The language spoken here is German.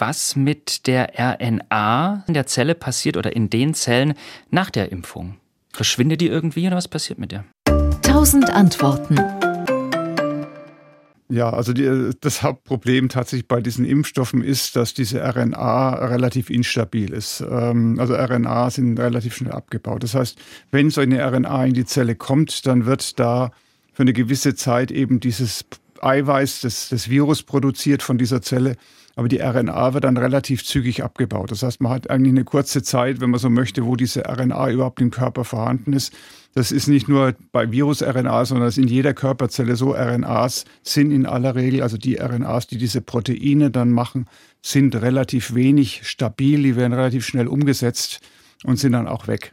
was mit der RNA in der Zelle passiert oder in den Zellen nach der Impfung. Verschwindet die irgendwie oder was passiert mit der? Tausend Antworten. Ja, also die, das Hauptproblem tatsächlich bei diesen Impfstoffen ist, dass diese RNA relativ instabil ist. Ähm, also RNA sind relativ schnell abgebaut. Das heißt, wenn so eine RNA in die Zelle kommt, dann wird da für eine gewisse Zeit eben dieses Eiweiß des, des Virus produziert von dieser Zelle aber die RNA wird dann relativ zügig abgebaut. Das heißt, man hat eigentlich eine kurze Zeit, wenn man so möchte, wo diese RNA überhaupt im Körper vorhanden ist. Das ist nicht nur bei Virus-RNA, sondern es ist in jeder Körperzelle so. RNAs sind in aller Regel, also die RNAs, die diese Proteine dann machen, sind relativ wenig stabil, die werden relativ schnell umgesetzt und sind dann auch weg.